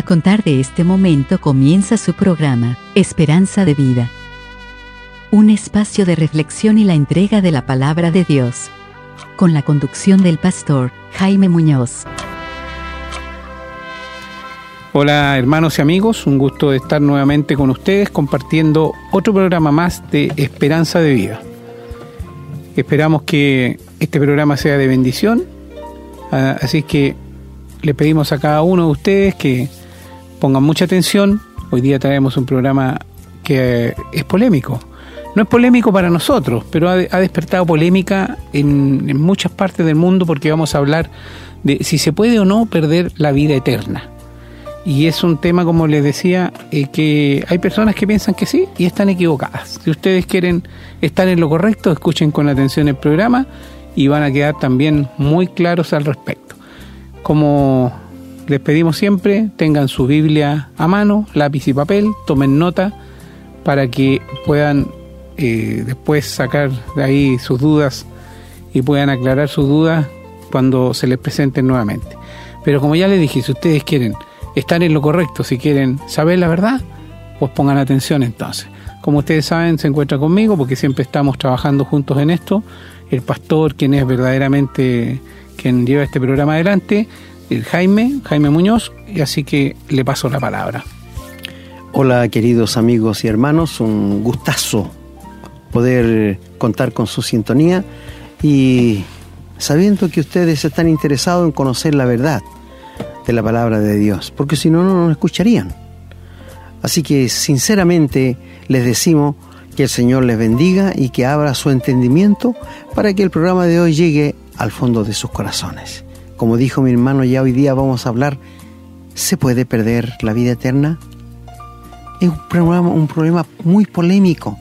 A contar de este momento comienza su programa, Esperanza de Vida. Un espacio de reflexión y la entrega de la palabra de Dios. Con la conducción del pastor Jaime Muñoz. Hola hermanos y amigos, un gusto de estar nuevamente con ustedes compartiendo otro programa más de Esperanza de Vida. Esperamos que este programa sea de bendición, ah, así que le pedimos a cada uno de ustedes que pongan mucha atención. Hoy día traemos un programa que es polémico. No es polémico para nosotros, pero ha, despertado polémica en, muchas partes del mundo porque vamos a hablar de si se puede o no perder la vida eterna. Y es un tema, como les decía, eh, que hay personas que piensan que sí y están equivocadas. Si ustedes quieren estar en lo correcto, escuchen con atención el programa y van a quedar también muy claros al respecto. Como les pedimos siempre, tengan su Biblia a mano, lápiz y papel, tomen nota para que puedan eh, después sacar de ahí sus dudas y puedan aclarar sus dudas cuando se les presenten nuevamente. Pero como ya les dije, si ustedes quieren estar en lo correcto, si quieren saber la verdad, pues pongan atención entonces. Como ustedes saben, se encuentra conmigo porque siempre estamos trabajando juntos en esto. El pastor, quien es verdaderamente quien lleva este programa adelante, el Jaime, Jaime Muñoz, y así que le paso la palabra. Hola queridos amigos y hermanos, un gustazo poder contar con su sintonía y sabiendo que ustedes están interesados en conocer la verdad de la palabra de Dios, porque si no, no nos escucharían. Así que sinceramente les decimos que el Señor les bendiga y que abra su entendimiento para que el programa de hoy llegue al fondo de sus corazones. Como dijo mi hermano, ya hoy día vamos a hablar, ¿se puede perder la vida eterna? Es un problema, un problema muy polémico,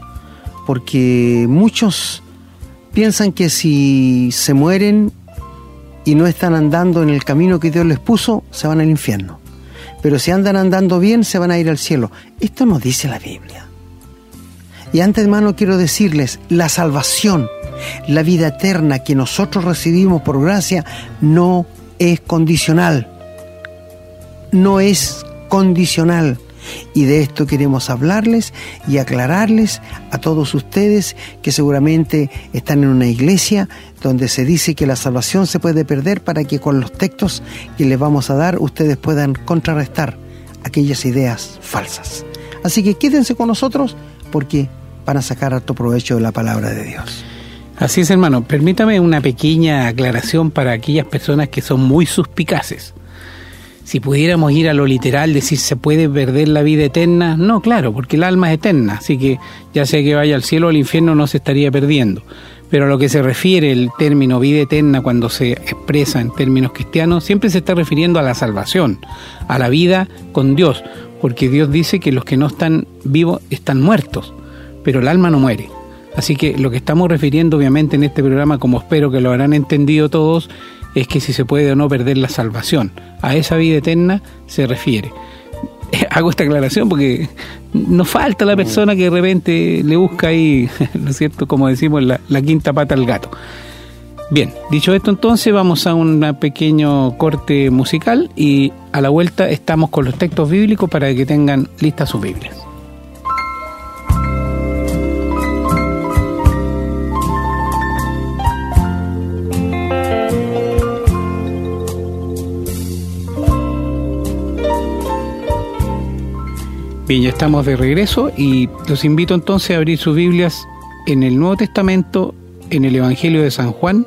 porque muchos piensan que si se mueren y no están andando en el camino que Dios les puso, se van al infierno. Pero si andan andando bien, se van a ir al cielo. Esto nos dice la Biblia. Y antes, hermano, quiero decirles, la salvación la vida eterna que nosotros recibimos por gracia no es condicional. No es condicional. Y de esto queremos hablarles y aclararles a todos ustedes que seguramente están en una iglesia donde se dice que la salvación se puede perder para que con los textos que les vamos a dar ustedes puedan contrarrestar aquellas ideas falsas. Así que quédense con nosotros porque van a sacar harto provecho de la palabra de Dios. Así es, hermano. Permítame una pequeña aclaración para aquellas personas que son muy suspicaces. Si pudiéramos ir a lo literal, decir se puede perder la vida eterna, no, claro, porque el alma es eterna, así que ya sea que vaya al cielo o al infierno no se estaría perdiendo. Pero a lo que se refiere el término vida eterna cuando se expresa en términos cristianos, siempre se está refiriendo a la salvación, a la vida con Dios, porque Dios dice que los que no están vivos están muertos, pero el alma no muere. Así que lo que estamos refiriendo obviamente en este programa, como espero que lo habrán entendido todos, es que si se puede o no perder la salvación. A esa vida eterna se refiere. Hago esta aclaración porque no falta la persona que de repente le busca ahí, ¿no es cierto? Como decimos, la, la quinta pata al gato. Bien, dicho esto entonces vamos a un pequeño corte musical y a la vuelta estamos con los textos bíblicos para que tengan listas sus Biblias. Bien, ya estamos de regreso y los invito entonces a abrir sus Biblias en el Nuevo Testamento, en el Evangelio de San Juan,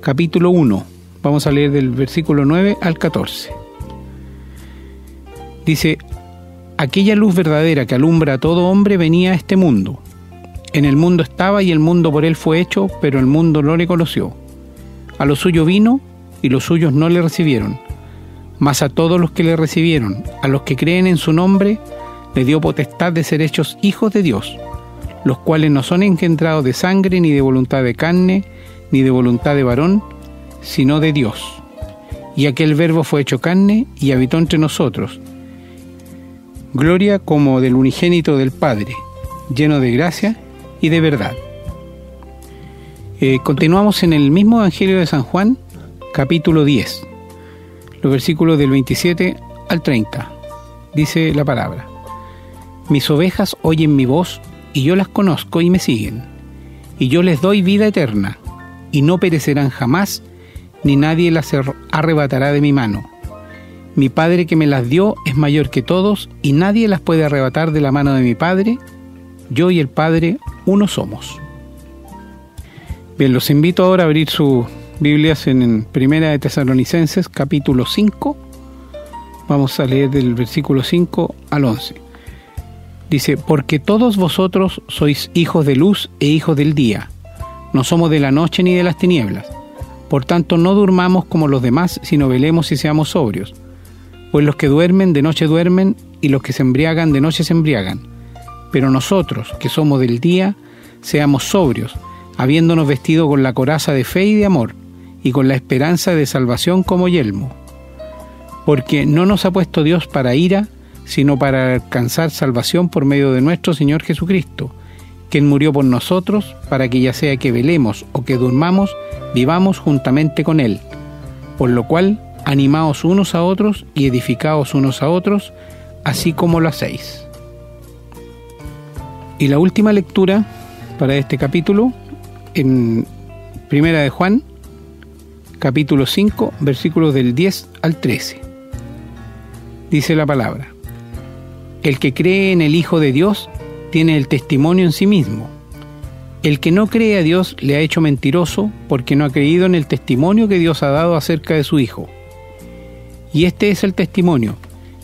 capítulo 1. Vamos a leer del versículo 9 al 14. Dice, aquella luz verdadera que alumbra a todo hombre venía a este mundo. En el mundo estaba y el mundo por él fue hecho, pero el mundo no le conoció. A lo suyo vino y los suyos no le recibieron mas a todos los que le recibieron, a los que creen en su nombre, le dio potestad de ser hechos hijos de Dios, los cuales no son engendrados de sangre, ni de voluntad de carne, ni de voluntad de varón, sino de Dios. Y aquel verbo fue hecho carne y habitó entre nosotros. Gloria como del unigénito del Padre, lleno de gracia y de verdad. Eh, continuamos en el mismo Evangelio de San Juan, capítulo 10 los versículos del 27 al 30. Dice la palabra. Mis ovejas oyen mi voz y yo las conozco y me siguen. Y yo les doy vida eterna y no perecerán jamás, ni nadie las arrebatará de mi mano. Mi Padre que me las dio es mayor que todos y nadie las puede arrebatar de la mano de mi Padre. Yo y el Padre uno somos. Bien, los invito ahora a abrir sus Biblias en Primera de Tesalonicenses, capítulo 5. Vamos a leer del versículo 5 al 11. Dice, porque todos vosotros sois hijos de luz e hijos del día. No somos de la noche ni de las tinieblas. Por tanto, no durmamos como los demás, sino velemos y seamos sobrios. Pues los que duermen de noche duermen, y los que se embriagan de noche se embriagan. Pero nosotros, que somos del día, seamos sobrios, habiéndonos vestido con la coraza de fe y de amor, y con la esperanza de salvación como yelmo. Porque no nos ha puesto Dios para ira, sino para alcanzar salvación por medio de nuestro Señor Jesucristo, quien murió por nosotros, para que ya sea que velemos o que durmamos, vivamos juntamente con Él. Por lo cual, animaos unos a otros y edificaos unos a otros, así como lo hacéis. Y la última lectura para este capítulo en Primera de Juan, capítulo 5, versículos del 10 al 13. Dice la palabra, el que cree en el Hijo de Dios tiene el testimonio en sí mismo. El que no cree a Dios le ha hecho mentiroso porque no ha creído en el testimonio que Dios ha dado acerca de su Hijo. Y este es el testimonio,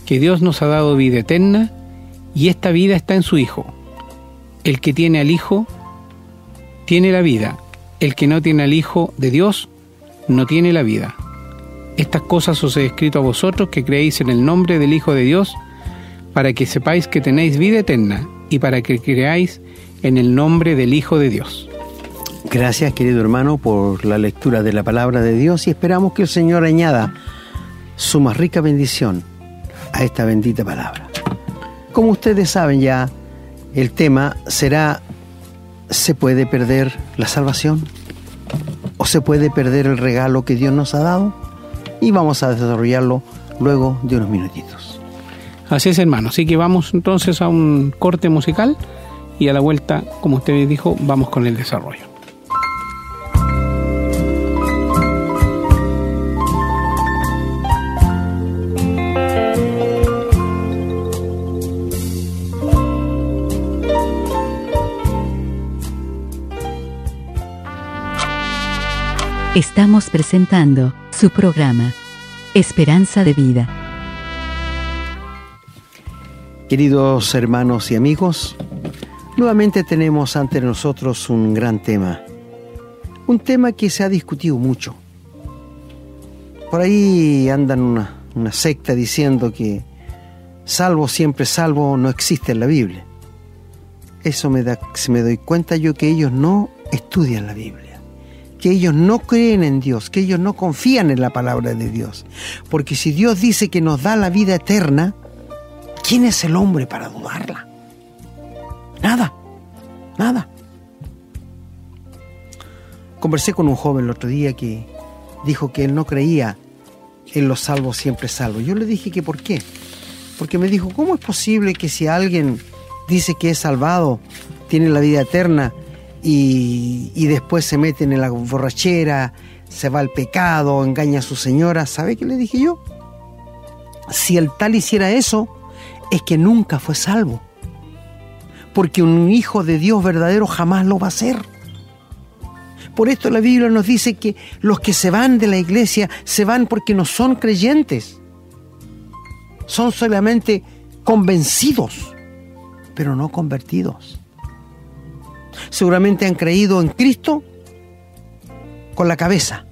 que Dios nos ha dado vida eterna y esta vida está en su Hijo. El que tiene al Hijo tiene la vida. El que no tiene al Hijo de Dios no tiene la vida. Estas cosas os he escrito a vosotros que creéis en el nombre del Hijo de Dios, para que sepáis que tenéis vida eterna y para que creáis en el nombre del Hijo de Dios. Gracias querido hermano por la lectura de la palabra de Dios y esperamos que el Señor añada su más rica bendición a esta bendita palabra. Como ustedes saben ya, el tema será ¿se puede perder la salvación? ¿O se puede perder el regalo que Dios nos ha dado? Y vamos a desarrollarlo luego de unos minutitos. Así es, hermano. Así que vamos entonces a un corte musical y a la vuelta, como usted dijo, vamos con el desarrollo. Estamos presentando su programa, Esperanza de Vida. Queridos hermanos y amigos, nuevamente tenemos ante nosotros un gran tema, un tema que se ha discutido mucho. Por ahí andan una, secta diciendo que salvo siempre salvo no existe en la Biblia. Eso me da, me doy cuenta yo que ellos no estudian la Biblia que ellos no creen en Dios, que ellos no confían en la palabra de Dios. Porque si Dios dice que nos da la vida eterna, ¿quién es el hombre para dudarla? Nada, nada. Conversé con un joven el otro día que dijo que él no creía en los salvos siempre salvos. Yo le dije que por qué. Porque me dijo, ¿cómo es posible que si alguien dice que es salvado, tiene la vida eterna, y, después se meten en la borrachera, se va al pecado, engaña a su señora. ¿Sabe qué le dije yo? Si el tal hiciera eso, es que nunca fue salvo. Porque un hijo de Dios verdadero jamás lo va a ser. Por esto la Biblia nos dice que los que se van de la iglesia se van porque no son creyentes. Son solamente convencidos, pero no convertidos seguramente han creído en Cristo con la cabeza,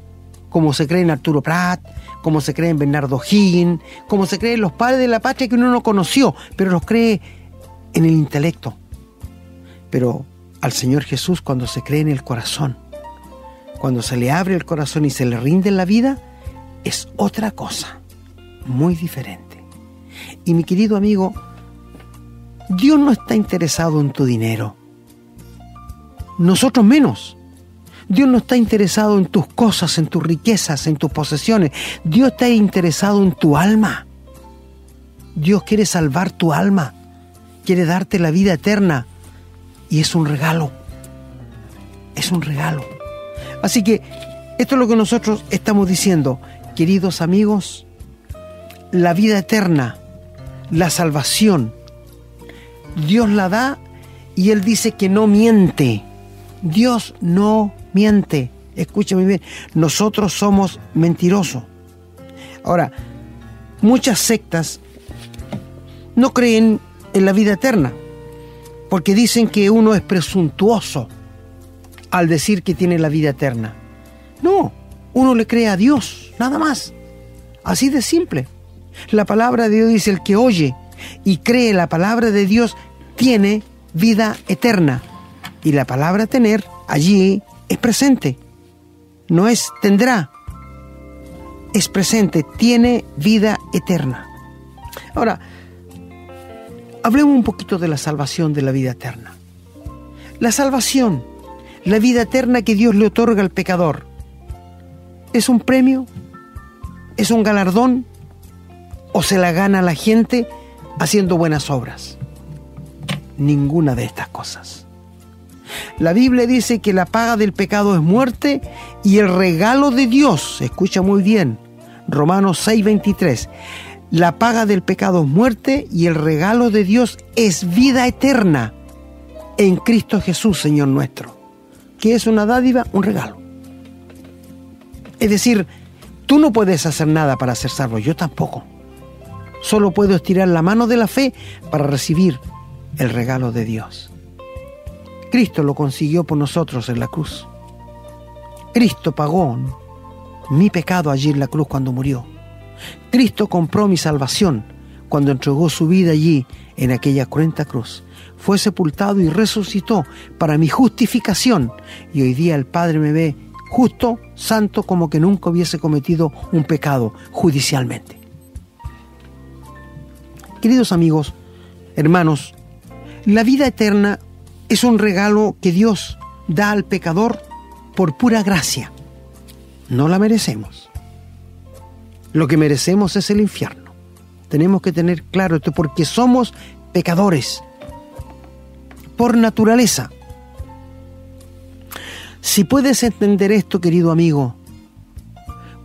como se cree en Arturo Prat, como se cree en Bernardo Higgins, como se cree en los padres de la patria que uno no conoció, pero los cree en el intelecto. Pero al Señor Jesús cuando se cree en el corazón, cuando se le abre el corazón y se le rinde la vida, es otra cosa, muy diferente. Y mi querido amigo, Dios no está interesado en tu dinero nosotros menos. Dios no está interesado en tus cosas, en tus riquezas, en tus posesiones. Dios está interesado en tu alma. Dios quiere salvar tu alma, quiere darte la vida eterna y es un regalo. Es un regalo. Así que esto es lo que nosotros estamos diciendo, queridos amigos, la vida eterna, la salvación, Dios la da y Él dice que no miente. Dios no miente. Escúchame bien, nosotros somos mentirosos. Ahora, muchas sectas no creen en la vida eterna, porque dicen que uno es presuntuoso al decir que tiene la vida eterna. No, uno le cree a Dios, nada más. Así de simple. La palabra de Dios dice, el que oye y cree la palabra de Dios tiene vida eterna. Y la palabra tener allí es presente. No es tendrá. Es presente, tiene vida eterna. Ahora, hablemos un poquito de la salvación de la vida eterna. La salvación, la vida eterna que Dios le otorga al pecador, ¿es un premio? ¿Es un galardón? ¿O se la gana la gente haciendo buenas obras? Ninguna de estas cosas. La Biblia dice que la paga del pecado es muerte y el regalo de Dios, escucha muy bien, Romanos 6:23, la paga del pecado es muerte y el regalo de Dios es vida eterna en Cristo Jesús, Señor nuestro. que es una dádiva? Un regalo. Es decir, tú no puedes hacer nada para ser salvo, yo tampoco. Solo puedo estirar la mano de la fe para recibir el regalo de Dios. Cristo lo consiguió por nosotros en la cruz. Cristo pagó mi pecado allí en la cruz cuando murió. Cristo compró mi salvación cuando entregó su vida allí en aquella cruenta cruz. Fue sepultado y resucitó para mi justificación y hoy día el Padre me ve justo, santo, como que nunca hubiese cometido un pecado judicialmente. Queridos amigos, hermanos, la vida eterna es un regalo que Dios da al pecador por pura gracia. No la merecemos. Lo que merecemos es el infierno. Tenemos que tener claro esto porque somos pecadores por naturaleza. Si puedes entender esto, querido amigo,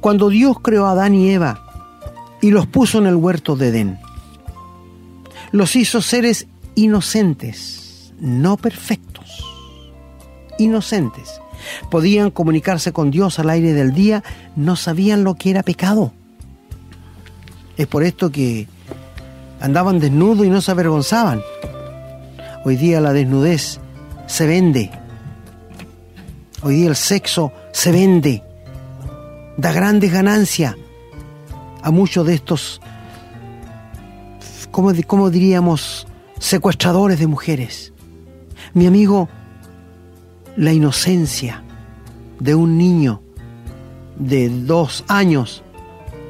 cuando Dios creó a Adán y Eva y los puso en el huerto de Edén, los hizo seres inocentes, no perfectos, inocentes podían comunicarse con Dios al aire del día, no sabían lo que era pecado. Es por esto que andaban desnudos y no se avergonzaban. Hoy día la desnudez se vende. Hoy día el sexo se vende. Da grandes ganancias a muchos de estos, ¿cómo, diríamos?, secuestradores de mujeres. Mi amigo, la inocencia de un niño de dos años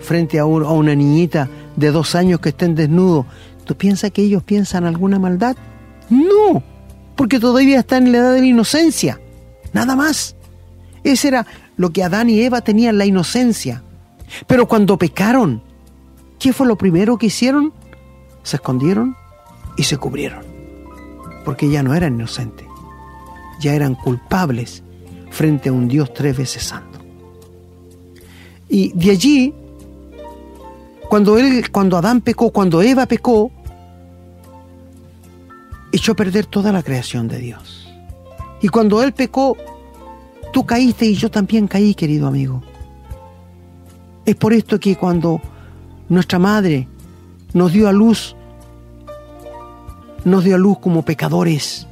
frente a, una niñita de dos años que estén desnudo, ¿tú piensas que ellos piensan alguna maldad? No, porque todavía están en la edad de la inocencia, nada más. Ese era lo que Adán y Eva tenían, la inocencia. Pero cuando pecaron, ¿qué fue lo primero que hicieron? Se escondieron y se cubrieron, porque ya no eran inocentes ya eran culpables frente a un Dios tres veces santo. Y de allí, cuando, él, cuando Adán pecó, cuando Eva pecó, echó a perder toda la creación de Dios. Y cuando él pecó, tú caíste y yo también caí, querido amigo. Es por esto que cuando nuestra madre nos dio a luz, nos dio a luz como pecadores,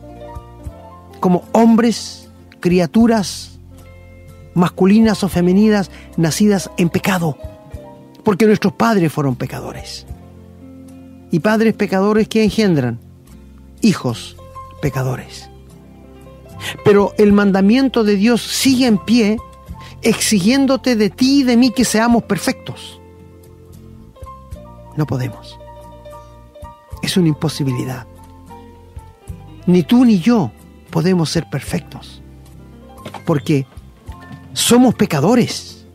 como hombres, criaturas masculinas o femeninas nacidas en pecado, porque nuestros padres fueron pecadores. Y padres pecadores que engendran hijos pecadores. Pero el mandamiento de Dios sigue en pie, exigiéndote de ti y de mí que seamos perfectos. No podemos. Es una imposibilidad. Ni tú ni yo podemos ser perfectos. Porque somos pecadores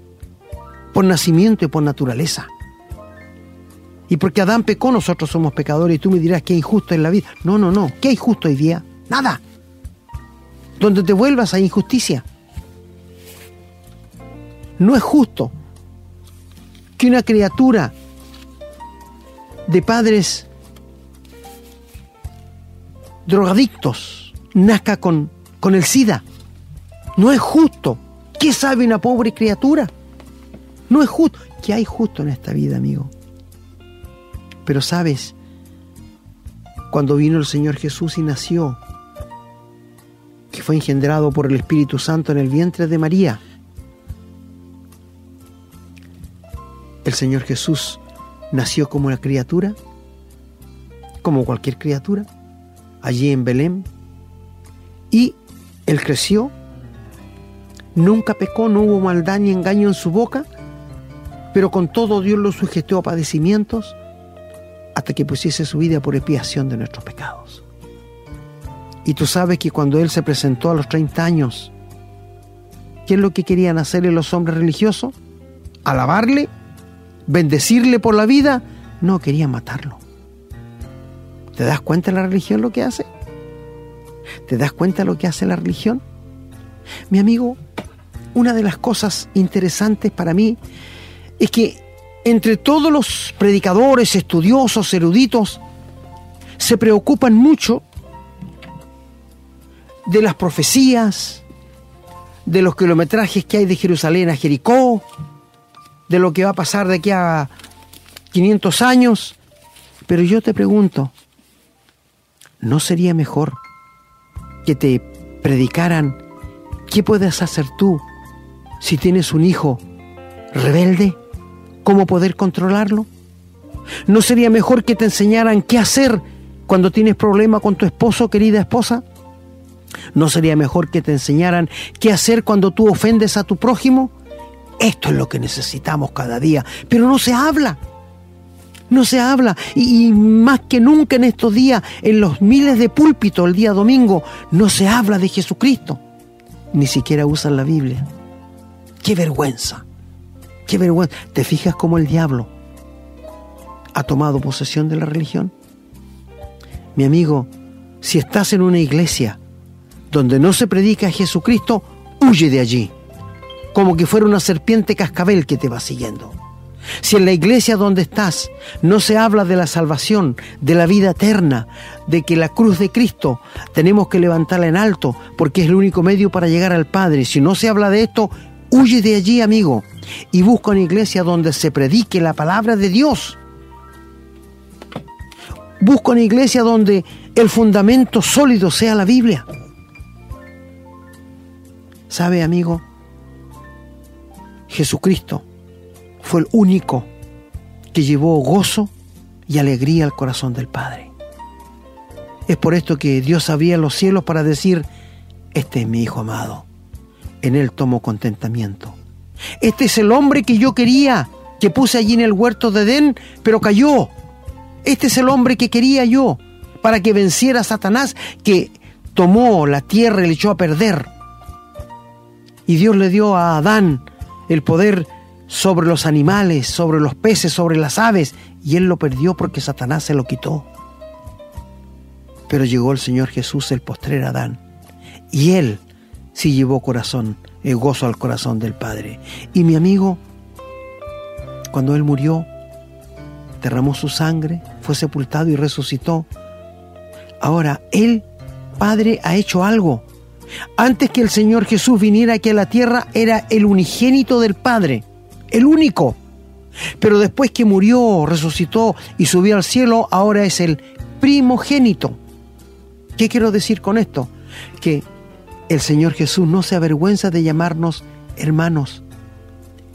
por nacimiento y por naturaleza. Y porque Adán pecó, nosotros somos pecadores y tú me dirás que injusto es la vida. No, no, no. ¿Qué hay justo hoy día? Nada. Donde te vuelvas a injusticia. No es justo que una criatura de padres drogadictos nazca con, con el SIDA. No es justo. ¿Qué sabe una pobre criatura? No es justo. ¿Qué hay justo en esta vida, amigo? Pero sabes, cuando vino el Señor Jesús y nació, que fue engendrado por el Espíritu Santo en el vientre de María, el Señor Jesús nació como una criatura, como cualquier criatura, allí en Belén, y él creció, nunca pecó, no hubo maldad ni engaño en su boca, pero con todo Dios lo sujetó a padecimientos hasta que pusiese su vida por expiación de nuestros pecados. Y tú sabes que cuando Él se presentó a los 30 años, ¿qué es lo que querían hacerle los hombres religiosos? ¿Alabarle? ¿Bendecirle por la vida? No, querían matarlo. ¿Te das cuenta de la religión lo que hace? ¿Te das cuenta de lo que hace la religión? Mi amigo, una de las cosas interesantes para mí es que entre todos los predicadores, estudiosos, eruditos, se preocupan mucho de las profecías, de los kilometrajes que hay de Jerusalén a Jericó, de lo que va a pasar de aquí a 500 años. Pero yo te pregunto, ¿no sería mejor que te predicaran qué puedes hacer tú si tienes un hijo rebelde? ¿Cómo poder controlarlo? ¿No sería mejor que te enseñaran qué hacer cuando tienes problema con tu esposo, querida esposa? ¿No sería mejor que te enseñaran qué hacer cuando tú ofendes a tu prójimo? Esto es lo que necesitamos cada día, pero no se habla. No se habla. Y, más que nunca en estos días, en los miles de púlpitos el día domingo, no se habla de Jesucristo. Ni siquiera usan la Biblia. ¡Qué vergüenza! ¡Qué vergüenza! ¿Te fijas cómo el diablo ha tomado posesión de la religión? Mi amigo, si estás en una iglesia donde no se predica a Jesucristo, huye de allí, como que fuera una serpiente cascabel que te va siguiendo. Si en la iglesia donde estás no se habla de la salvación, de la vida eterna, de que la cruz de Cristo tenemos que levantarla en alto porque es el único medio para llegar al Padre, si no se habla de esto, huye de allí, amigo, y busca una iglesia donde se predique la palabra de Dios. Busca una iglesia donde el fundamento sólido sea la Biblia. ¿Sabe, amigo? Jesucristo fue el único que llevó gozo y alegría al corazón del Padre. Es por esto que Dios abría los cielos para decir, este es mi Hijo amado, en Él tomo contentamiento. Este es el hombre que yo quería, que puse allí en el huerto de Edén, pero cayó. Este es el hombre que quería yo, para que venciera a Satanás, que tomó la tierra y le echó a perder. Y Dios le dio a Adán el poder sobre los animales, sobre los peces, sobre las aves, y él lo perdió porque Satanás se lo quitó. Pero llegó el Señor Jesús, el postrer Adán, y él sí llevó corazón, el gozo al corazón del Padre. Y mi amigo, cuando él murió, derramó su sangre, fue sepultado y resucitó. Ahora, él, Padre, ha hecho algo antes que el Señor Jesús viniera aquí a la tierra, era el unigénito del Padre, el único. Pero después que murió, resucitó y subió al cielo, ahora es el primogénito. ¿Qué quiero decir con esto? Que el Señor Jesús no se avergüenza de llamarnos hermanos.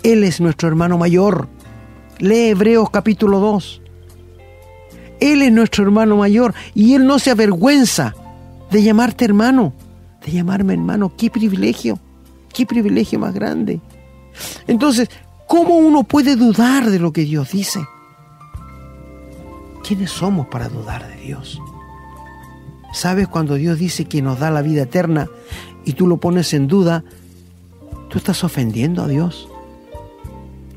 Él es nuestro hermano mayor. Lee Hebreos capítulo 2. Él es nuestro hermano mayor y Él no se avergüenza de llamarte hermano de llamarme hermano. ¡Qué privilegio! ¡Qué privilegio más grande! Entonces, ¿cómo uno puede dudar de lo que Dios dice? ¿Quiénes somos para dudar de Dios? ¿Sabes cuando Dios dice que nos da la vida eterna y tú lo pones en duda? Tú estás ofendiendo a Dios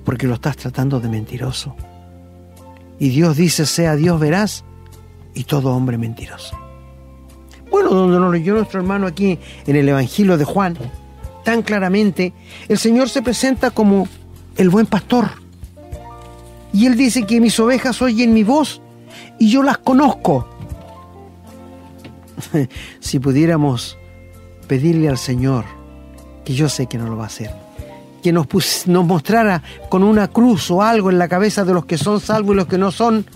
porque lo estás tratando de mentiroso. Y Dios dice, sea Dios veraz y todo hombre mentiroso. Bueno, donde nos leyó nuestro hermano aquí en el Evangelio de Juan, tan claramente, el Señor se presenta como el buen pastor. Y Él dice que mis ovejas oyen mi voz y yo las conozco. si pudiéramos pedirle al Señor, que yo sé que no lo va a hacer, que nos, nos mostrara con una cruz o algo en la cabeza de los que son salvos y los que no son,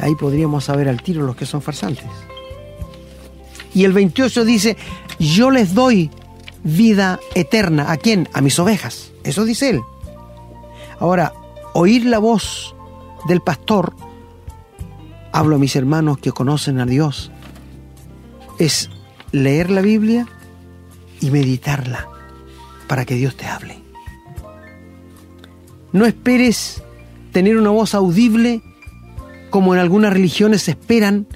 ahí podríamos saber al tiro los que son farsantes. Y el 28 dice, yo les doy vida eterna. ¿A quién? A mis ovejas. Eso dice él. Ahora, oír la voz del pastor, hablo a mis hermanos que conocen a Dios, es leer la Biblia y meditarla para que Dios te hable. No esperes tener una voz audible como en algunas religiones esperan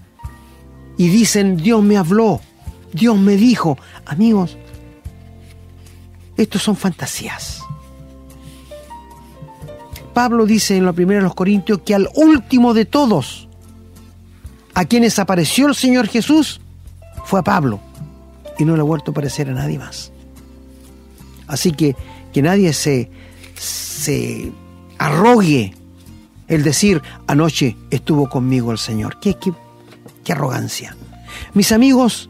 y dicen, Dios me habló, Dios me dijo. Amigos, estos son fantasías. Pablo dice en la primera de los Corintios que al último de todos, a quienes apareció el Señor Jesús, fue a Pablo y no le ha vuelto a aparecer a nadie más. Así que que nadie se, se arrogue el decir, anoche estuvo conmigo el Señor. ¿Qué, qué, qué arrogancia. Mis amigos,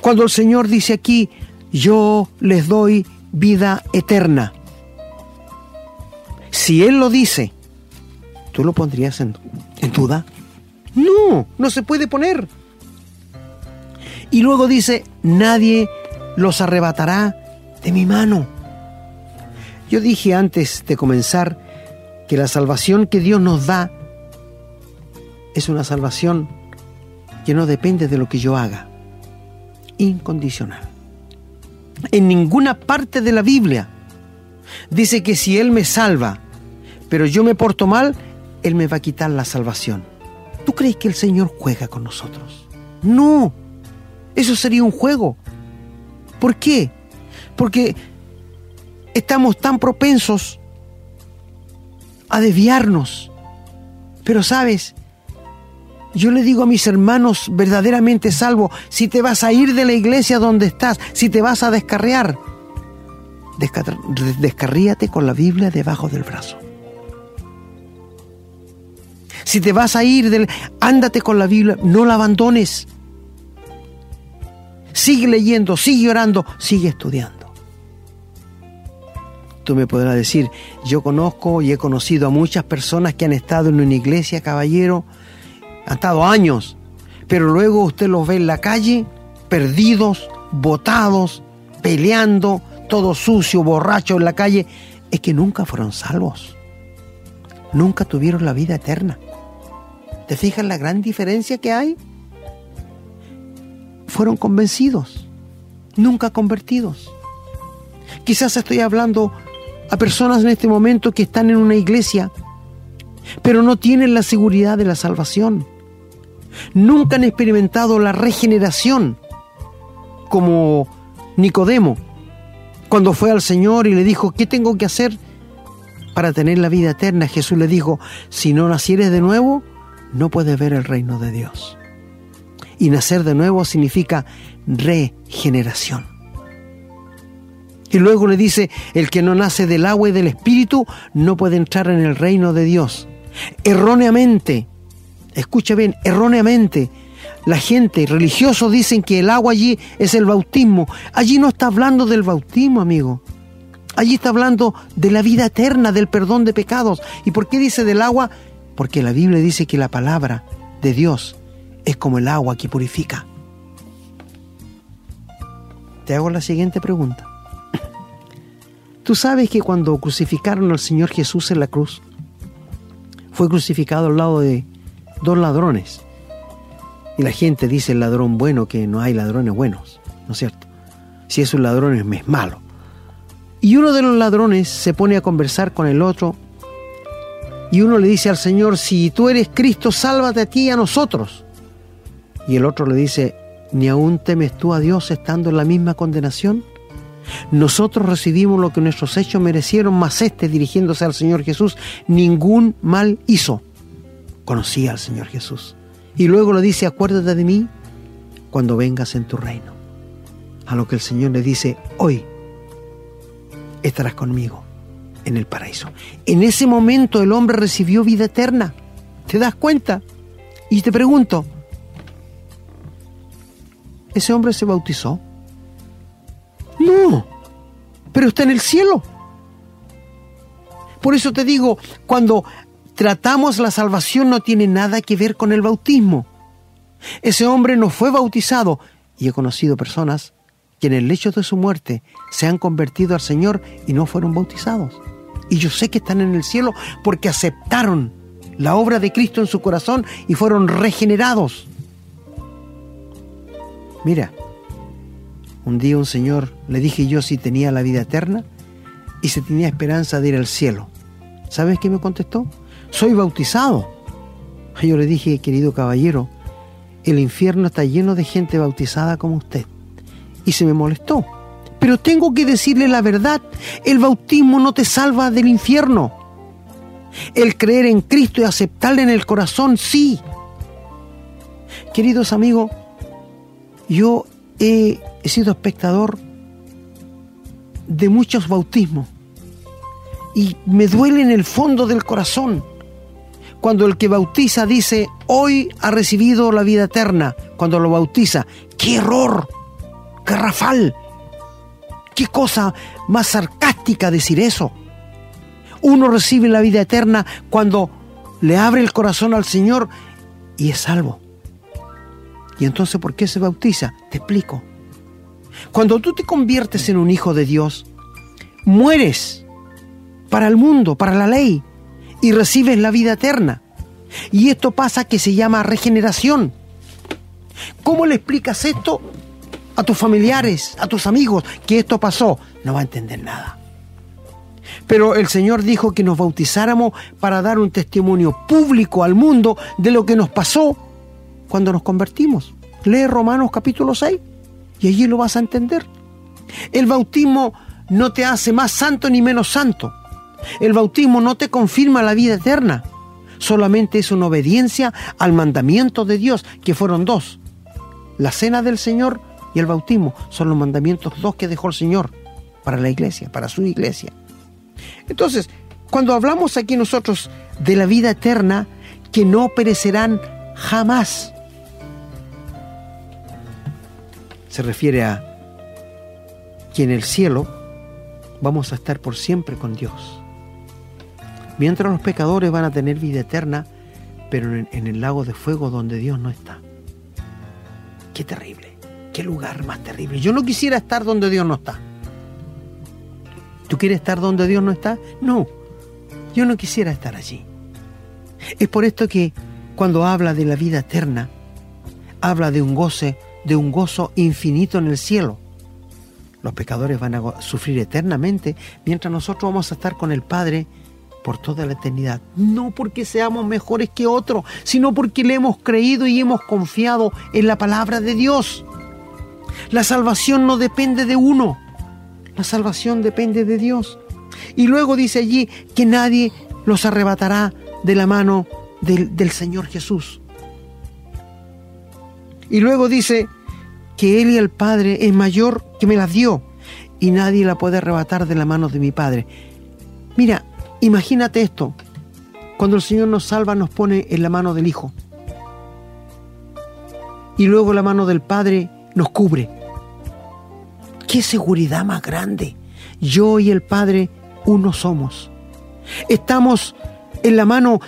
cuando el Señor dice aquí, yo les doy vida eterna. Si Él lo dice, ¿tú lo pondrías en, duda? No, no se puede poner. Y luego dice, nadie los arrebatará de mi mano. Yo dije antes de comenzar que la salvación que Dios nos da es una salvación que no depende de lo que yo haga. Incondicional. En ninguna parte de la Biblia dice que si Él me salva, pero yo me porto mal, Él me va a quitar la salvación. ¿Tú crees que el Señor juega con nosotros? No, eso sería un juego. ¿Por qué? Porque estamos tan propensos a desviarnos. Pero sabes, yo le digo a mis hermanos verdaderamente salvo, si te vas a ir de la iglesia donde estás, si te vas a descarriar, descarríate con la Biblia debajo del brazo. Si te vas a ir, del, ándate con la Biblia, no la abandones. Sigue leyendo, sigue orando, sigue estudiando. Tú me podrás decir, yo conozco y he conocido a muchas personas que han estado en una iglesia, caballero, han estado años, pero luego usted los ve en la calle, perdidos, botados, peleando, todo sucio, borracho en la calle, es que nunca fueron salvos. Nunca tuvieron la vida eterna. ¿Te fijas la gran diferencia que hay? Fueron convencidos, nunca convertidos. Quizás estoy hablando a personas en este momento que están en una iglesia, pero no tienen la seguridad de la salvación. Nunca han experimentado la regeneración como Nicodemo, cuando fue al Señor y le dijo, ¿qué tengo que hacer para tener la vida eterna? Jesús le dijo, si no nacieres de nuevo, no puedes ver el reino de Dios. Y nacer de nuevo significa regeneración. Y luego le dice, el que no nace del agua y del espíritu no puede entrar en el reino de Dios. Erróneamente, escucha bien, erróneamente, la gente religioso dicen que el agua allí es el bautismo. Allí no está hablando del bautismo, amigo. Allí está hablando de la vida eterna, del perdón de pecados. ¿Y por qué dice del agua? Porque la Biblia dice que la palabra de Dios es como el agua que purifica. Te hago la siguiente pregunta. Tú sabes que cuando crucificaron al Señor Jesús en la cruz, fue crucificado al lado de dos ladrones. Y la gente dice el ladrón bueno que no hay ladrones buenos, ¿no es cierto? Si es un ladrón es malo. Y uno de los ladrones se pone a conversar con el otro y uno le dice al Señor, si tú eres Cristo, sálvate a ti y a nosotros. Y el otro le dice, ¿ni aún temes tú a Dios estando en la misma condenación? Nosotros recibimos lo que nuestros hechos merecieron, mas este, dirigiéndose al Señor Jesús, ningún mal hizo. conocía al Señor Jesús. Y luego le dice, acuérdate de mí cuando vengas en tu reino. A lo que el Señor le dice, hoy estarás conmigo en el paraíso. En ese momento el hombre recibió vida eterna. ¿Te das cuenta? Y te pregunto, ¿ese hombre se bautizó? No, pero está en el cielo. Por eso te digo, cuando tratamos la salvación no tiene nada que ver con el bautismo. Ese hombre no fue bautizado y he conocido personas que en el lecho de su muerte se han convertido al Señor y no fueron bautizados. Y yo sé que están en el cielo porque aceptaron la obra de Cristo en su corazón y fueron regenerados. Mira, un día un señor le dije yo si tenía la vida eterna y si tenía esperanza de ir al cielo. ¿Sabes qué me contestó? Soy bautizado. Yo le dije, querido caballero, el infierno está lleno de gente bautizada como usted. Y se me molestó. Pero tengo que decirle la verdad, el bautismo no te salva del infierno. El creer en Cristo y aceptarle en el corazón, sí. Queridos amigos, yo he, sido espectador de muchos bautismos y me duele en el fondo del corazón cuando el que bautiza dice, hoy ha recibido la vida eterna, cuando lo bautiza, ¡qué error! ¡Qué rafal! ¡Qué cosa más sarcástica decir eso! Uno recibe la vida eterna cuando le abre el corazón al Señor y es salvo. ¿Y entonces por qué se bautiza? Te explico. Cuando tú te conviertes en un hijo de Dios, mueres para el mundo, para la ley, y recibes la vida eterna. Y esto pasa que se llama regeneración. ¿Cómo le explicas esto a tus familiares, a tus amigos, que esto pasó? No va a entender nada. Pero el Señor dijo que nos bautizáramos para dar un testimonio público al mundo de lo que nos pasó cuando nos convertimos. Lee Romanos capítulo 6 y allí lo vas a entender. El bautismo no te hace más santo ni menos santo. El bautismo no te confirma la vida eterna, solamente es una obediencia al mandamiento de Dios, que fueron dos. La cena del Señor y el bautismo son los mandamientos dos que dejó el Señor para la iglesia, para su iglesia. Entonces, cuando hablamos aquí nosotros de la vida eterna, que no perecerán jamás, se refiere a que en el cielo vamos a estar por siempre con Dios. Mientras los pecadores van a tener vida eterna, pero en, el lago de fuego donde Dios no está. Qué terrible, qué lugar más terrible. Yo no quisiera estar donde Dios no está. ¿Tú quieres estar donde Dios no está? No, yo no quisiera estar allí. Es por esto que cuando habla de la vida eterna, habla de un goce, de un gozo infinito en el cielo. Los pecadores van a sufrir eternamente, mientras nosotros vamos a estar con el Padre por toda la eternidad. No porque seamos mejores que otros, sino porque le hemos creído y hemos confiado en la palabra de Dios. La salvación no depende de uno, la salvación depende de Dios. Y luego dice allí que nadie los arrebatará de la mano del, del Señor Jesús. Y luego dice que Él y el Padre es mayor que me las dio y nadie la puede arrebatar de la mano de mi Padre. Mira, Imagínate esto, cuando el Señor nos salva nos pone en la mano del Hijo y luego la mano del Padre nos cubre. ¡Qué seguridad más grande! Yo y el Padre uno somos. Estamos en la mano,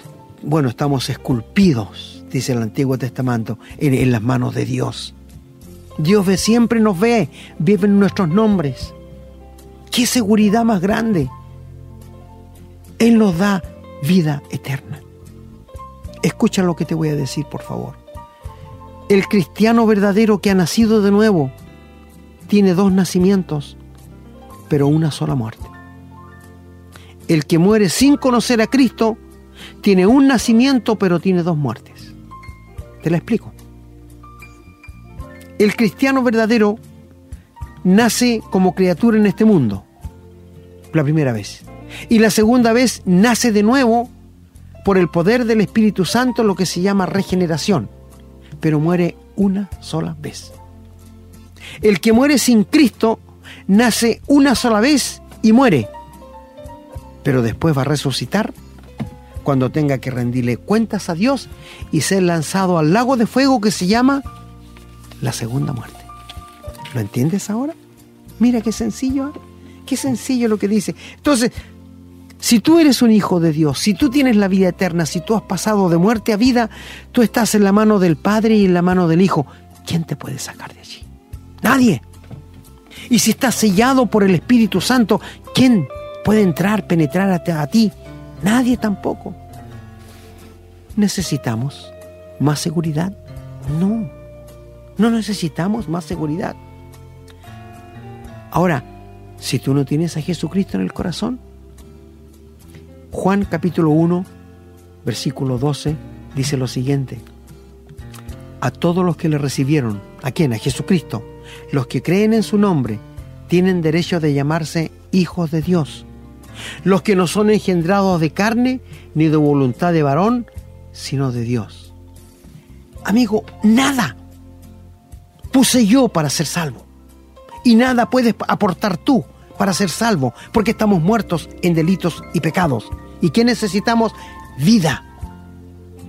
bueno, estamos esculpidos, dice el Antiguo Testamento, en, las manos de Dios. Dios ve, siempre nos ve, vive en nuestros nombres. ¡Qué seguridad más grande! Él nos da vida eterna. Escucha lo que te voy a decir, por favor. El cristiano verdadero que ha nacido de nuevo tiene dos nacimientos, pero una sola muerte. El que muere sin conocer a Cristo tiene un nacimiento, pero tiene dos muertes. Te la explico. El cristiano verdadero nace como criatura en este mundo, la primera vez y la segunda vez nace de nuevo por el poder del Espíritu Santo lo que se llama regeneración, pero muere una sola vez. El que muere sin Cristo nace una sola vez y muere, pero después va a resucitar cuando tenga que rendirle cuentas a Dios y ser lanzado al lago de fuego que se llama la segunda muerte. ¿Lo entiendes ahora? Mira qué sencillo, ¿eh? qué sencillo lo que dice. Entonces, si tú eres un hijo de Dios, si tú tienes la vida eterna, si tú has pasado de muerte a vida, tú estás en la mano del Padre y en la mano del Hijo. ¿Quién te puede sacar de allí? Nadie. Y si estás sellado por el Espíritu Santo, ¿quién puede entrar, penetrar a, ti? Nadie tampoco. ¿Necesitamos más seguridad? No. No necesitamos más seguridad. Ahora, si tú no tienes a Jesucristo en el corazón, Juan capítulo 1, versículo 12, dice lo siguiente. A todos los que le recibieron, ¿a quién? A Jesucristo. Los que creen en su nombre tienen derecho de llamarse hijos de Dios. Los que no son engendrados de carne ni de voluntad de varón, sino de Dios. Amigo, nada puse yo para ser salvo. Y nada puedes aportar tú para ser salvo, porque estamos muertos en delitos y pecados. ¿Y qué necesitamos? Vida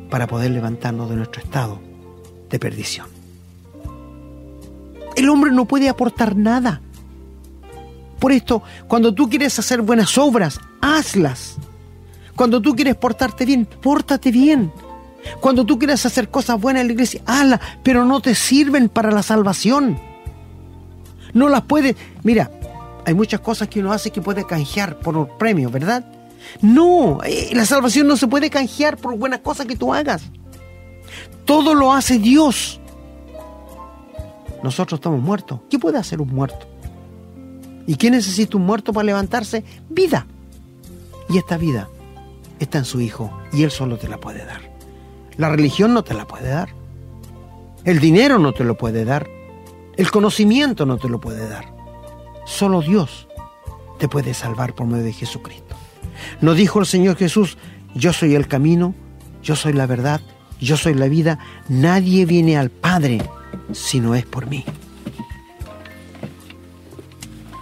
para poder levantarnos de nuestro estado de perdición. El hombre no puede aportar nada. Por esto, cuando tú quieres hacer buenas obras, hazlas. Cuando tú quieres portarte bien, pórtate bien. Cuando tú quieres hacer cosas buenas en la iglesia, hazlas, pero no te sirven para la salvación. No las puedes. Mira, hay muchas cosas que uno hace que puede canjear por un premio, ¿verdad? No, eh, la salvación no se puede canjear por buenas cosas que tú hagas. Todo lo hace Dios. Nosotros estamos muertos. ¿Qué puede hacer un muerto? ¿Y qué necesita un muerto para levantarse? Vida. Y esta vida está en su Hijo y Él solo te la puede dar. La religión no te la puede dar. El dinero no te lo puede dar. El conocimiento no te lo puede dar. Solo Dios te puede salvar por medio de Jesucristo. ¿No dijo el Señor Jesús, yo soy el camino, yo soy la verdad, yo soy la vida? Nadie viene al Padre si no es por mí.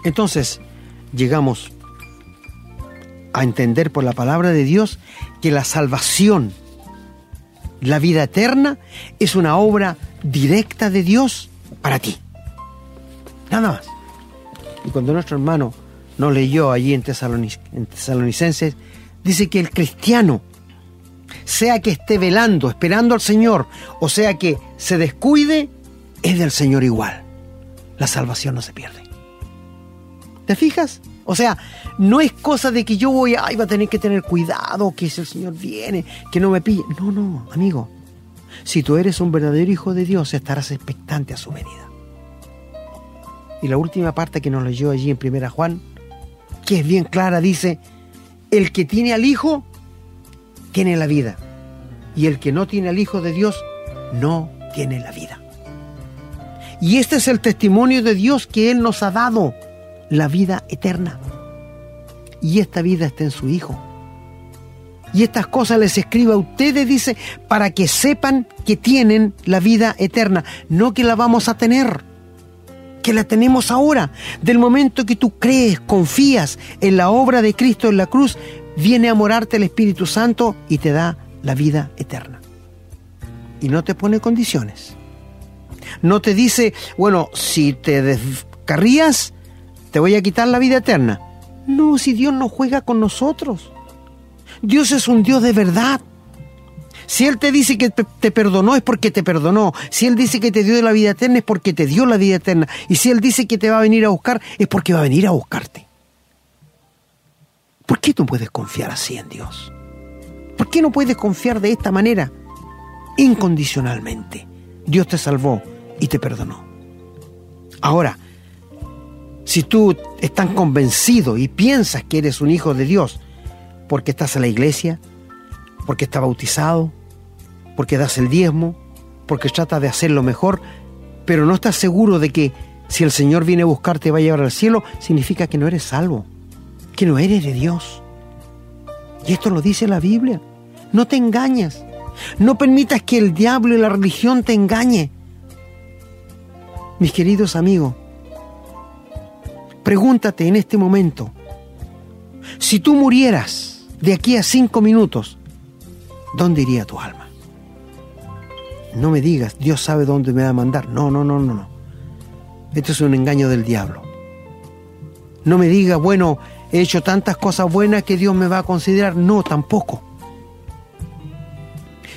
Entonces, llegamos a entender por la palabra de Dios que la salvación, la vida eterna, es una obra directa de Dios para ti. Nada más. Y cuando nuestro hermano nos leyó allí en, Tesalonicenses, dice que el cristiano, sea que esté velando, esperando al Señor, o sea que se descuide, es del Señor igual. La salvación no se pierde. ¿Te fijas? O sea, no es cosa de que yo voy, a va a tener que tener cuidado, que si el Señor viene, que no me pille. No, no, amigo. Si tú eres un verdadero hijo de Dios, estarás expectante a su venida. Y la última parte que nos leyó allí en Primera Juan, que es bien clara, dice, el que tiene al Hijo, tiene la vida. Y el que no tiene al Hijo de Dios, no tiene la vida. Y este es el testimonio de Dios que Él nos ha dado la vida eterna. Y esta vida está en su Hijo. Y estas cosas les escribo a ustedes, dice, para que sepan que tienen la vida eterna, no que la vamos a tener, que la tenemos ahora. Del momento que tú crees, confías en la obra de Cristo en la cruz, viene a morarte el Espíritu Santo y te da la vida eterna. Y no te pone condiciones. No te dice, bueno, si te descarrías, te voy a quitar la vida eterna. No, si Dios no juega con nosotros. Dios es un Dios de verdad. Si Él te dice que te perdonó es porque te perdonó. Si Él dice que te dio la vida eterna es porque te dio la vida eterna. Y si Él dice que te va a venir a buscar es porque va a venir a buscarte. ¿Por qué tú puedes confiar así en Dios? ¿Por qué no puedes confiar de esta manera? Incondicionalmente. Dios te salvó y te perdonó. Ahora, si tú estás convencido y piensas que eres un hijo de Dios porque estás en la iglesia, porque estás bautizado, porque das el diezmo, porque tratas de hacer lo mejor, pero no estás seguro de que si el Señor viene a buscarte y va a llevar al cielo, significa que no eres salvo, que no eres de Dios. Y esto lo dice la Biblia. No te engañes. No permitas que el diablo y la religión te engañe. Mis queridos amigos, pregúntate en este momento, si tú murieras de aquí a cinco minutos, ¿dónde iría tu alma? No me digas, Dios sabe dónde me va a mandar. No, no, no, no, no. Esto es un engaño del diablo. No me digas, bueno, he hecho tantas cosas buenas que Dios me va a considerar. No, tampoco.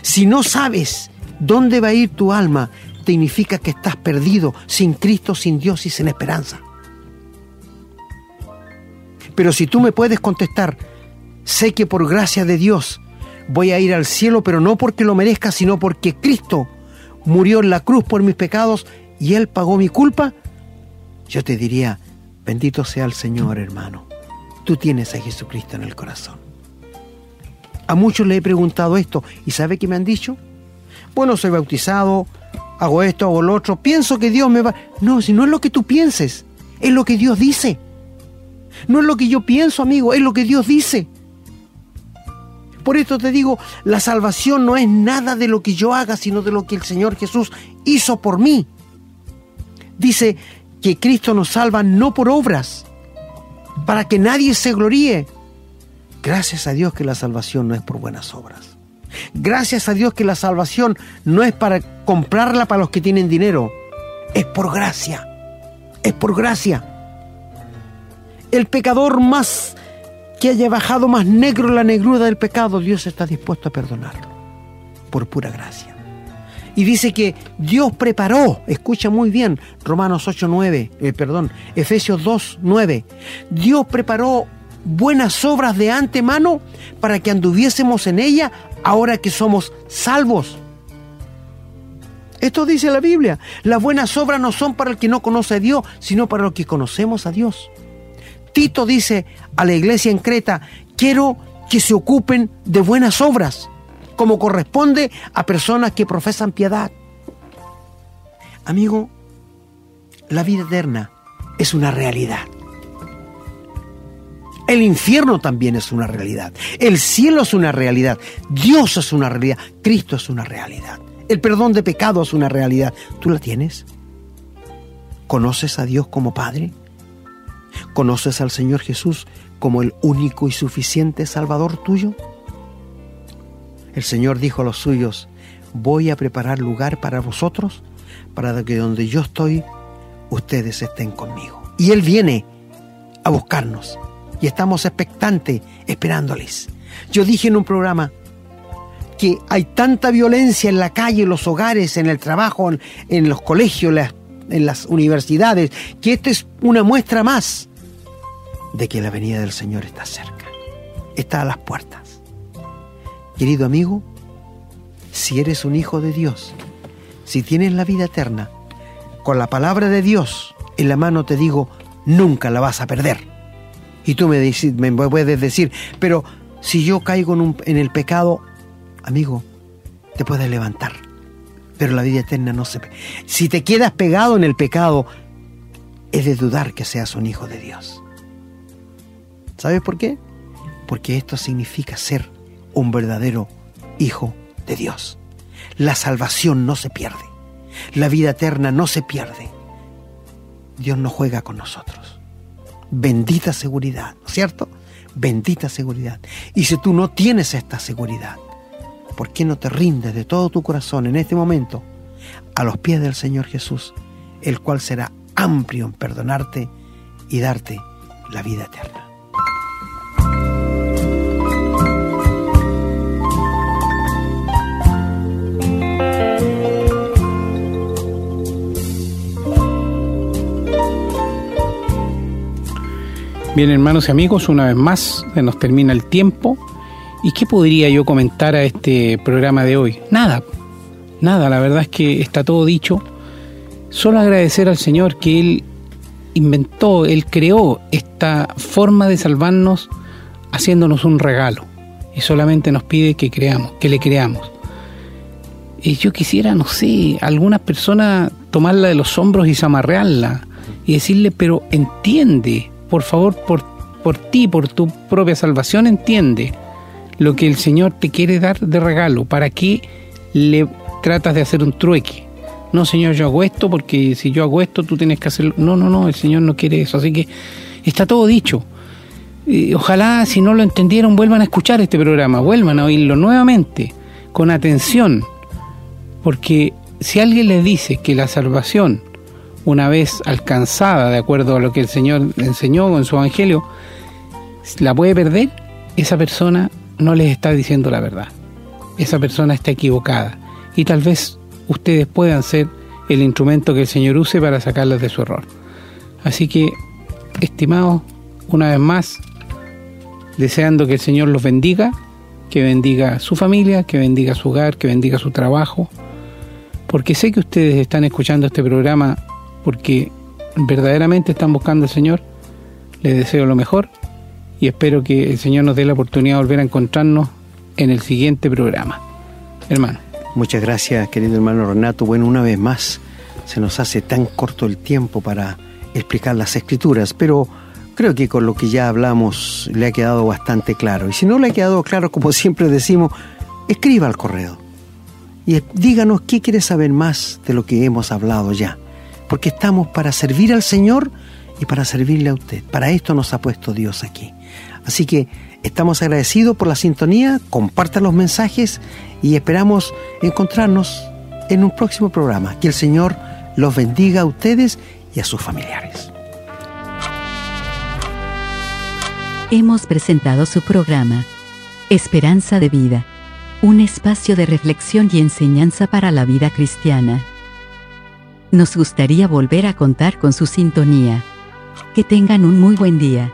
Si no sabes dónde va a ir tu alma, significa que estás perdido, sin Cristo, sin Dios y sin esperanza. Pero si tú me puedes contestar, sé que por gracia de Dios voy a ir al cielo, pero no porque lo merezca, sino porque Cristo murió en la cruz por mis pecados y Él pagó mi culpa, yo te diría, bendito sea el Señor, hermano. Tú tienes a Jesucristo en el corazón. A muchos le he preguntado esto y ¿sabe qué me han dicho? Bueno, soy bautizado, hago esto, hago lo otro, pienso que Dios me va... No, si no es lo que tú pienses, es lo que Dios dice. No es lo que yo pienso, amigo, es lo que Dios dice. Por esto te digo, la salvación no es nada de lo que yo haga, sino de lo que el Señor Jesús hizo por mí. Dice que Cristo nos salva no por obras, para que nadie se gloríe. Gracias a Dios que la salvación no es por buenas obras. Gracias a Dios que la salvación no es para comprarla para los que tienen dinero. Es por gracia. Es por gracia. El pecador más que haya bajado más negro la negrura del pecado, Dios está dispuesto a perdonarlo, por pura gracia. Y dice que Dios preparó, escucha muy bien, Romanos 8, 9, eh, perdón, Efesios 2, 9. Dios preparó buenas obras de antemano para que anduviésemos en ella ahora que somos salvos. Esto dice la Biblia. Las buenas obras no son para el que no conoce a Dios, sino para los que conocemos a Dios. Tito dice a la iglesia en Creta, quiero que se ocupen de buenas obras, como corresponde a personas que profesan piedad. Amigo, la vida eterna es una realidad. El infierno también es una realidad. El cielo es una realidad. Dios es una realidad. Cristo es una realidad. El perdón de pecado es una realidad. ¿Tú la tienes? ¿Conoces a Dios como Padre? ¿Conoces al Señor Jesús como el único y suficiente Salvador tuyo? El Señor dijo a los suyos, voy a preparar lugar para vosotros, para que donde yo estoy, ustedes estén conmigo. Y Él viene a buscarnos y estamos expectantes, esperándoles. Yo dije en un programa que hay tanta violencia en la calle, en los hogares, en el trabajo, en, los colegios, en las universidades, que esta es una muestra más de que la venida del Señor está cerca, está a las puertas. Querido amigo, si eres un hijo de Dios, si tienes la vida eterna, con la palabra de Dios en la mano te digo, nunca la vas a perder. Y tú me, me puedes decir, pero si yo caigo en, en el pecado, amigo, te puedes levantar. Pero la vida eterna no se... Si te quedas pegado en el pecado, es de dudar que seas un hijo de Dios. ¿Sabes por qué? Porque esto significa ser un verdadero hijo de Dios. La salvación no se pierde. La vida eterna no se pierde. Dios no juega con nosotros. Bendita seguridad, ¿no es cierto? Bendita seguridad. Y si tú no tienes esta seguridad, ¿por qué no te rindes de todo tu corazón en este momento a los pies del Señor Jesús, el cual será amplio en perdonarte y darte la vida eterna? Bien, hermanos y amigos, una vez más se nos termina el tiempo. ¿Y qué podría yo comentar a este programa de hoy? Nada, nada, la verdad es que está todo dicho. Solo agradecer al Señor que Él inventó, Él creó esta forma de salvarnos haciéndonos un regalo. Y solamente nos pide que creamos, que le creamos. Y yo quisiera, no sé, algunas personas tomarla de los hombros y zamarrearla y decirle, pero entiende, por favor, por, por ti, por tu propia salvación, entiende lo que el Señor te quiere dar de regalo. ¿Para qué le tratas de hacer un trueque? No, Señor, yo hago esto porque si yo hago esto tú tienes que hacerlo. No, no, no, el Señor no quiere eso. Así que está todo dicho. ojalá si no lo entendieron vuelvan a escuchar este programa, vuelvan a oírlo nuevamente, con atención, porque si alguien les dice que la salvación, una vez alcanzada de acuerdo a lo que el Señor enseñó en su Evangelio, la puede perder, esa persona no les está diciendo la verdad. Esa persona está equivocada y tal vez ustedes puedan ser el instrumento que el Señor use para sacarles de su error. Así que, estimados, una vez más, deseando que el Señor los bendiga, que bendiga su familia, que bendiga su hogar, que bendiga su trabajo, porque sé que ustedes están escuchando este programa porque verdaderamente están buscando al Señor. Les deseo lo mejor y espero que el Señor nos dé la oportunidad de volver a encontrarnos en el siguiente programa. Hermano. Muchas gracias, querido hermano Renato. Bueno, una vez más, se nos hace tan corto el tiempo para explicar las escrituras, pero creo que con lo que ya hablamos le ha quedado bastante claro. Y si no le ha quedado claro, como siempre decimos, escriba al correo y díganos qué quiere saber más de lo que hemos hablado ya. Porque estamos para servir al Señor y para servirle a usted. Para esto nos ha puesto Dios aquí. Así que estamos agradecidos por la sintonía, compartan los mensajes y esperamos encontrarnos en un próximo programa. Que el Señor los bendiga a ustedes y a sus familiares. Hemos presentado su programa, Esperanza de Vida, un espacio de reflexión y enseñanza para la vida cristiana. Nos gustaría volver a contar con su sintonía. Que tengan un muy buen día.